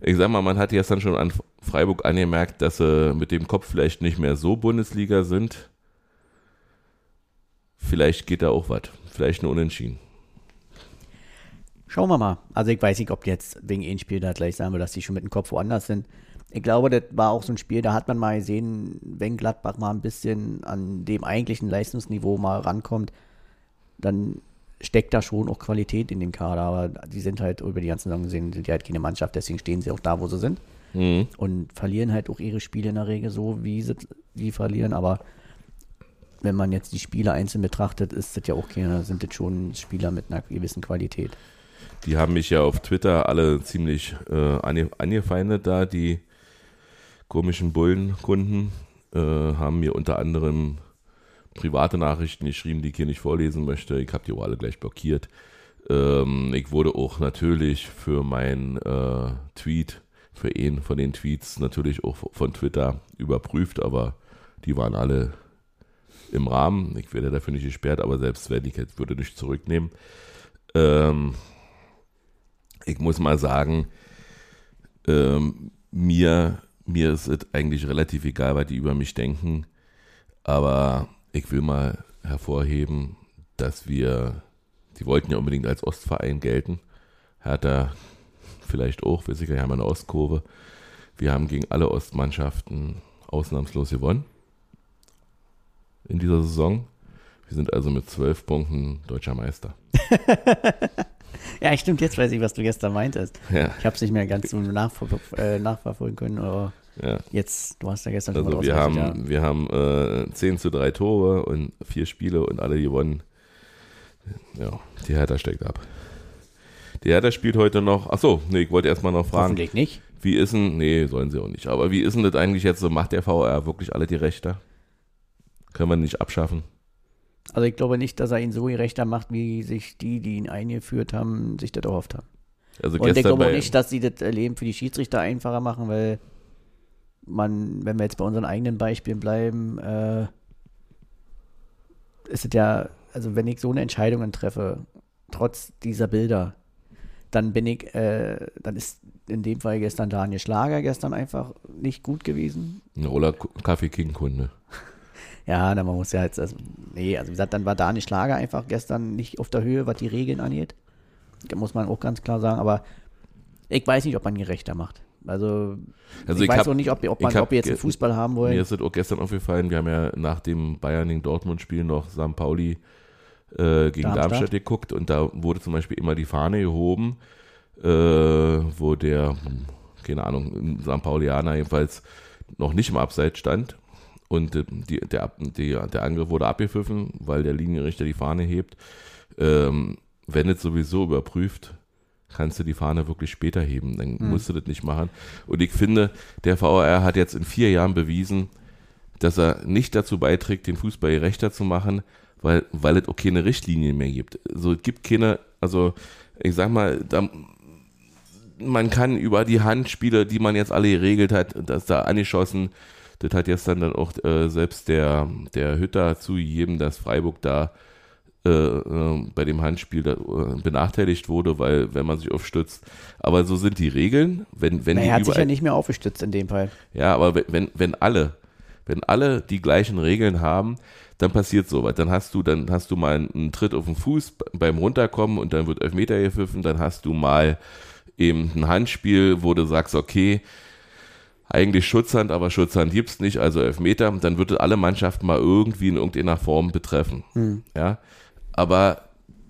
S2: ich sag mal, man hat gestern schon an Freiburg angemerkt, dass sie mit dem Kopf vielleicht nicht mehr so Bundesliga sind. Vielleicht geht da auch was. Vielleicht ein Unentschieden.
S3: Schauen wir mal. Also ich weiß nicht, ob jetzt wegen ein Spiel da gleich sagen wir, dass die schon mit dem Kopf woanders sind. Ich glaube, das war auch so ein Spiel, da hat man mal gesehen, wenn Gladbach mal ein bisschen an dem eigentlichen Leistungsniveau mal rankommt, dann steckt da schon auch Qualität in dem Kader. Aber die sind halt über die ganzen Saison gesehen, sind die halt keine Mannschaft, deswegen stehen sie auch da, wo sie sind.
S2: Mhm.
S3: und verlieren halt auch ihre Spiele in der Regel so, wie sie die verlieren. Aber wenn man jetzt die Spiele einzeln betrachtet, ist das ja auch keine, sind das schon Spieler mit einer gewissen Qualität.
S2: Die haben mich ja auf Twitter alle ziemlich äh, ange angefeindet da, die komischen Bullenkunden, äh, haben mir unter anderem private Nachrichten geschrieben, die ich hier nicht vorlesen möchte. Ich habe die auch alle gleich blockiert. Ähm, ich wurde auch natürlich für meinen äh, Tweet, für einen von den Tweets natürlich auch von Twitter überprüft, aber die waren alle im Rahmen. Ich werde dafür nicht gesperrt, aber selbst wenn ich jetzt würde nicht zurücknehmen. Ähm, ich muss mal sagen, ähm, mir, mir ist es eigentlich relativ egal, was die über mich denken. Aber ich will mal hervorheben, dass wir, die wollten ja unbedingt als Ostverein gelten. Hertha vielleicht auch, wir sicher haben eine Ostkurve. Wir haben gegen alle Ostmannschaften ausnahmslos gewonnen in dieser Saison. Wir sind also mit zwölf Punkten deutscher Meister. (laughs)
S3: Ja, stimmt, jetzt weiß ich, was du gestern meintest.
S2: Ja,
S3: Ich habe es nicht mehr ganz so nachver äh, nachverfolgen können, aber
S2: ja.
S3: jetzt, du hast ja gestern schon
S2: Also
S3: mal
S2: wir haben, wir haben äh, 10 zu 3 Tore und vier Spiele und alle gewonnen. Ja, die Hertha steckt ab. Die Hertha spielt heute noch. Achso, nee, ich wollte erstmal noch fragen.
S3: Hoffentlich nicht.
S2: Wie ist denn, nee, sollen sie auch nicht. Aber wie ist denn das eigentlich jetzt so? Macht der VR wirklich alle die Rechte? Können wir nicht abschaffen?
S3: Also ich glaube nicht, dass er ihn so gerechter macht, wie sich die, die ihn eingeführt haben, sich das erhofft haben.
S2: Also
S3: Und ich glaube auch nicht, dass sie das Leben für die Schiedsrichter einfacher machen, weil man, wenn wir jetzt bei unseren eigenen Beispielen bleiben, äh, ist es ja, also wenn ich so eine Entscheidung treffe, trotz dieser Bilder, dann bin ich, äh, dann ist in dem Fall gestern Daniel Schlager gestern einfach nicht gut gewesen.
S2: oder Kaffee King Kunde.
S3: Ja, dann man muss ja jetzt, also, nee, also wie gesagt, dann war Daniel Schlager einfach gestern nicht auf der Höhe, was die Regeln angeht. Da muss man auch ganz klar sagen, aber ich weiß nicht, ob man gerechter macht. Also,
S2: Also
S3: ich,
S2: ich
S3: weiß
S2: hab-
S3: auch nicht, ob, ob, man,
S2: hab
S3: ob wir jetzt einen Fußball haben
S2: Mir
S3: wollen.
S2: ist das auch gestern aufgefallen, wir haben ja nach dem Bayern gegen Dortmund-Spiel noch St. Pauli äh, gegen
S3: Darmstadt.
S2: Darmstadt. geguckt und da wurde zum Beispiel immer die Fahne gehoben, äh, wo der, hm, keine Ahnung, St. Paulianer jedenfalls noch nicht im Abseits stand und äh, die, der, die, der Angriff wurde abgepfiffen, weil der Linienrichter die Fahne hebt. Ähm, wenn es sowieso überprüft, kannst du die Fahne wirklich später heben. Dann musst du das nicht machen. Und ich finde, der VAR hat jetzt in vier Jahren bewiesen, dass er nicht dazu beiträgt, den Fußball gerechter zu machen, weil, weil es auch keine Richtlinien mehr gibt. Also es gibt keine, also ich sag mal, da, man kann über die Handspiele, die man jetzt alle geregelt hat, dass da angeschossen, das hat jetzt dann, dann auch äh, selbst der, der Hütter zugegeben, dass Freiburg da äh, äh, bei dem Handspiel da, äh, benachteiligt wurde, weil wenn man sich aufstützt. Aber so sind die Regeln. Wenn, wenn
S3: Na, er hat sich
S2: überall-
S3: ja nicht mehr aufgestützt in dem Fall.
S2: ja, aber wenn- wenn, alle, wenn alle die gleichen Regeln haben, dann passiert sowas. Dann hast du, dann hast du mal einen, einen Tritt auf den Fuß beim Runterkommen und dann wird Elfmeter gepfiffen, dann hast du mal eben ein Handspiel, wo du sagst, okay, eigentlich Schutzhand, aber Schutzhand gibt's nicht, also Elfmeter, dann würde alle Mannschaften mal irgendwie in irgendeiner Form betreffen. Ja, aber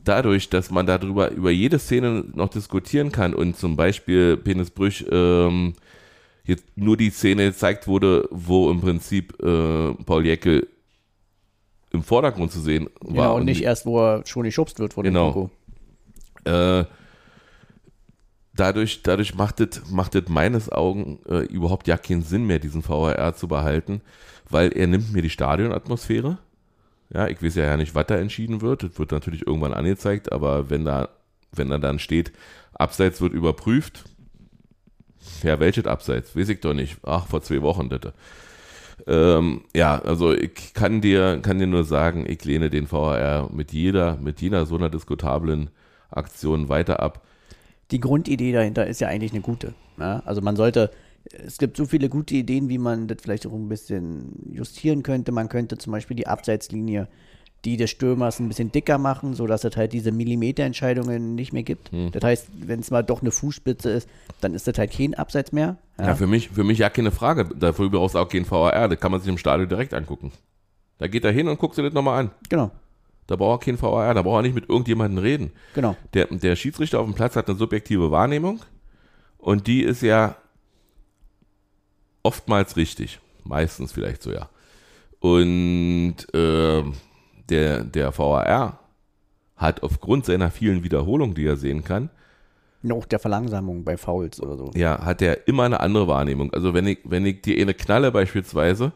S2: dadurch, dass man darüber über jede Szene noch diskutieren kann und zum Beispiel Penis Brüch ähm, jetzt nur die Szene gezeigt wurde, wo im Prinzip äh, Paul Jäckel im Vordergrund zu sehen war.
S3: Genau, und nicht erst, wo er schon geschubst wird von
S2: Genau.
S3: dem Koko.
S2: äh, dadurch, dadurch macht es macht es meines Augen äh, überhaupt ja keinen Sinn mehr, diesen VHR zu behalten, weil er nimmt mir die Stadionatmosphäre. Ja, ich weiß ja ja nicht, was da entschieden wird. Das wird natürlich irgendwann angezeigt, aber wenn da, wenn da dann steht, Abseits wird überprüft, ja, welches Abseits? Weiß ich doch nicht. Ach, vor zwei Wochen, das. Ähm, ja, also ich kann dir, kann dir nur sagen, ich lehne den VHR mit jeder, mit jeder so einer diskutablen Aktion weiter ab.
S3: Die Grundidee dahinter ist ja eigentlich eine gute. Ja? Also man sollte, es gibt so viele gute Ideen, wie man das vielleicht auch ein bisschen justieren könnte. Man könnte zum Beispiel die Abseitslinie, die des Stürmers ein bisschen dicker machen, sodass es halt diese Millimeterentscheidungen nicht mehr gibt.
S2: Hm.
S3: Das heißt, wenn es mal doch eine Fußspitze ist, dann ist das halt kein Abseits mehr.
S2: Ja, für mich, für mich ja keine Frage. Dafür brauchst du auch kein VHR. Das kann man sich im Stadion direkt angucken. Da geht er hin und guckt sich das nochmal an.
S3: Genau,
S2: Da braucht er kein VHR, da braucht er nicht mit irgendjemandem reden.
S3: genau.
S2: Der, der Schiedsrichter auf dem Platz hat eine subjektive Wahrnehmung und die ist ja oftmals richtig. Meistens vielleicht so, ja. Und ähm, der, der VAR hat aufgrund seiner vielen Wiederholungen, die er sehen kann,
S3: Noch der Verlangsamung bei Fouls oder so.
S2: ja, hat er immer eine andere Wahrnehmung. Also wenn ich, wenn ich dir eine knalle beispielsweise,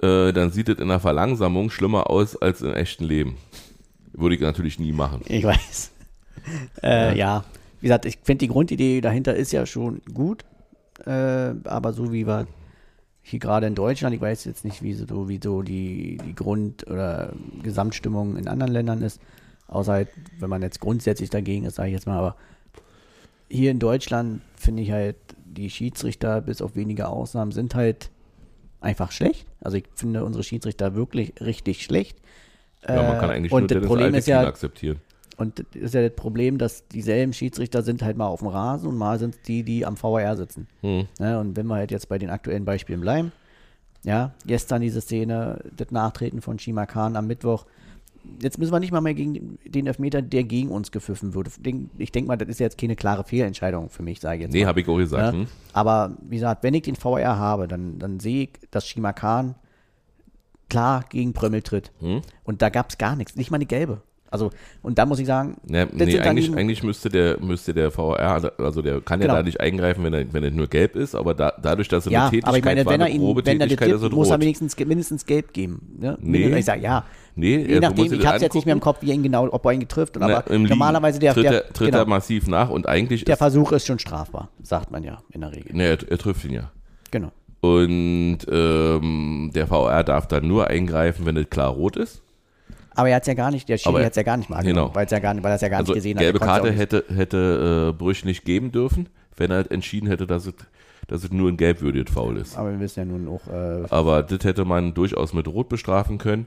S2: äh, dann sieht es in der Verlangsamung schlimmer aus als im echten Leben. Würde ich natürlich nie machen.
S3: Ich weiß. (laughs) Äh, ja. wie gesagt, ich finde die Grundidee dahinter ist ja schon gut, äh, aber so wie wir hier gerade in Deutschland, ich weiß jetzt nicht, wie so, wie so die, die Grund- oder Gesamtstimmung in anderen Ländern ist, außer halt, wenn man jetzt grundsätzlich dagegen ist, sage ich jetzt mal, aber hier in Deutschland finde ich halt, die Schiedsrichter, bis auf wenige Ausnahmen, sind halt einfach schlecht. Also ich finde unsere Schiedsrichter wirklich richtig schlecht.
S2: Ja, man kann
S3: Äh,
S2: eigentlich
S3: und
S2: nur
S3: das Problem ist ja,
S2: akzeptieren.
S3: und das ist ja das Problem, dass dieselben Schiedsrichter sind halt mal auf dem Rasen und mal sind es die, die am VAR sitzen.
S2: Hm.
S3: Ne, und wenn wir halt jetzt bei den aktuellen Beispielen bleiben, ja, gestern diese Szene, das Nachtreten von Shima Khan am Mittwoch, jetzt müssen wir nicht mal mehr gegen den Elfmeter, der gegen uns gepfiffen wurde. Den- Ich denke mal, das ist jetzt keine klare Fehlentscheidung für mich, sage ich jetzt
S2: Nee, habe ich auch gesagt.
S3: Ja,
S2: Hm?
S3: aber wie gesagt, wenn ich den VR habe, dann, dann sehe ich, dass Shima Khan klar gegen Prömmel tritt.
S2: Hm?
S3: Und da gab es gar nichts, nicht mal eine gelbe. Also, und da muss ich sagen,
S2: nee,
S3: dann
S2: eigentlich, eigentlich müsste der, müsste der VR, also der kann
S3: Genau.
S2: ja da nicht eingreifen, wenn er, wenn er nur gelb ist, aber da, dadurch, dass er
S3: ja,
S2: eine Tätigkeit
S3: aber ich meine,
S2: war,
S3: wenn er ihn, wenn er das
S2: ist er
S3: muss er wenigstens, mindestens gelb geben. Ne?
S2: Nee.
S3: Ich sage, ja.
S2: Nee,
S3: Je nachdem, ich habe jetzt nicht mehr im. Kopf, wie ihn genau, ob er ihn getrifft. Und,
S2: Na,
S3: aber normalerweise der,
S2: tritt,
S3: der,
S2: er, tritt
S3: genau,
S2: er massiv nach und eigentlich
S3: der
S2: ist,
S3: Versuch ist schon strafbar, sagt man ja in der Regel.
S2: nee, er, er trifft ihn ja.
S3: Genau.
S2: Und ähm, der VR darf dann nur eingreifen, wenn es klar rot ist.
S3: Aber er hat es ja gar nicht, der Schiri hat es ja gar nicht mal
S2: genau.
S3: weil es ja gar weil er es ja gar
S2: Also
S3: nicht gesehen
S2: gelbe
S3: hat. Konnte
S2: Karte hätte, hätte äh, Brüch nicht geben dürfen, wenn er halt entschieden hätte, dass es, dass es nur ein gelbwürdiges Foul ist.
S3: Aber wir wissen ja nun auch, äh,
S2: Aber das hätte man durchaus mit Rot bestrafen können.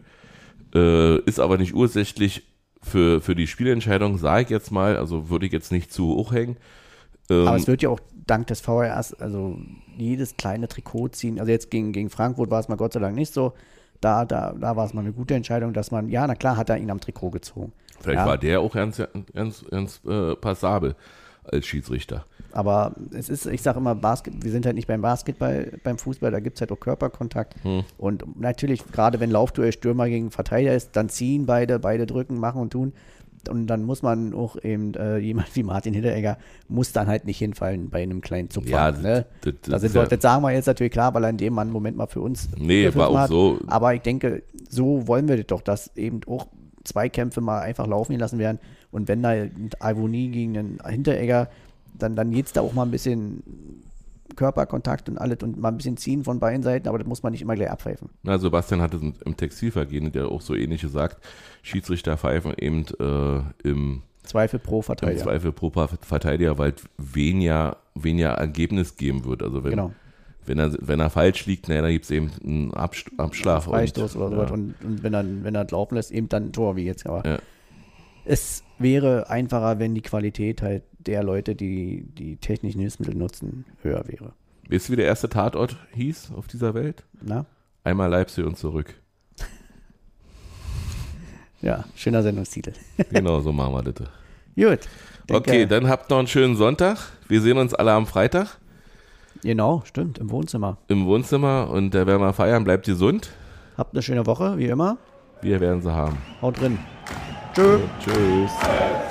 S2: Äh, ist aber nicht ursächlich für, für die Spielentscheidung, sage ich jetzt mal. Also würde ich jetzt nicht zu hoch hängen. Ähm,
S3: aber es wird ja auch dank des VRs, also jedes kleine Trikot ziehen. Also jetzt gegen, gegen Frankfurt war es mal Gott sei Dank nicht so. Da, da, da war es mal eine gute Entscheidung, dass man, ja, na klar, hat er ihn am Trikot gezogen.
S2: vielleicht
S3: ja.
S2: war der auch ganz, ganz, ganz äh, passabel als Schiedsrichter.
S3: Aber es ist, ich sage immer, Basket, wir sind halt nicht beim Basketball, beim Fußball, da gibt es halt auch Körperkontakt.
S2: Hm.
S3: Und natürlich, gerade wenn Laufduell Stürmer gegen Verteidiger ist, dann ziehen beide, beide drücken, machen und tun. Und dann muss man auch eben, äh, jemand (laughs) wie Martin Hinteregger muss dann halt nicht hinfallen bei einem kleinen Zupfer.
S2: Ja,
S3: ne?
S2: das- das
S3: das, sind wir,
S2: ja-
S3: das sagen wir jetzt natürlich klar, weil er in dem Mann Moment mal für uns.
S2: Nee, war auch
S3: hat.
S2: so.
S3: Aber ich denke, so wollen wir das doch, dass eben auch Zweikämpfe mal einfach laufen gelassen werden. Und wenn da ein Avonie gegen einen Hinteregger, dann, dann jetzt da auch mal ein bisschen Körperkontakt und alles und mal ein bisschen ziehen von beiden Seiten, aber das muss man nicht immer gleich abpfeifen.
S2: Na, Sebastian hatte es im Textilvergehen, der auch so ähnlich gesagt, Schiedsrichter pfeifen eben äh, im,
S3: Zweifel pro
S2: im
S3: Verteidiger.
S2: Zweifel pro Verteidiger, weil weniger, weniger Ergebnis geben wird. Also wenn,
S3: Genau.
S2: wenn, er, wenn er falsch liegt, na, dann gibt es eben einen Abst Abschlag.
S3: Freistoß oder sowas.
S2: ja.
S3: Und, und wenn er, wenn er laufen lässt, eben dann ein Tor wie jetzt. Aber
S2: Ja.
S3: Es wäre einfacher, wenn die Qualität halt der Leute, die die technischen Hilfsmittel nutzen, höher wäre.
S2: Wisst ihr, wie der erste Tatort hieß auf dieser Welt?
S3: Na?
S2: Einmal Leipzig und zurück. (laughs)
S3: Ja, schöner Sendungstitel. (laughs)
S2: Genau, so machen wir das.
S3: Gut.
S2: Okay, dann habt noch einen schönen Sonntag. Wir sehen uns alle am Freitag
S3: Genau, stimmt, im Wohnzimmer.
S2: im Wohnzimmer und da werden wir feiern. Bleibt gesund.
S3: Habt eine schöne Woche, wie immer.
S2: Wir werden sie haben.
S3: Haut drin. Tschö.
S2: Tschüss.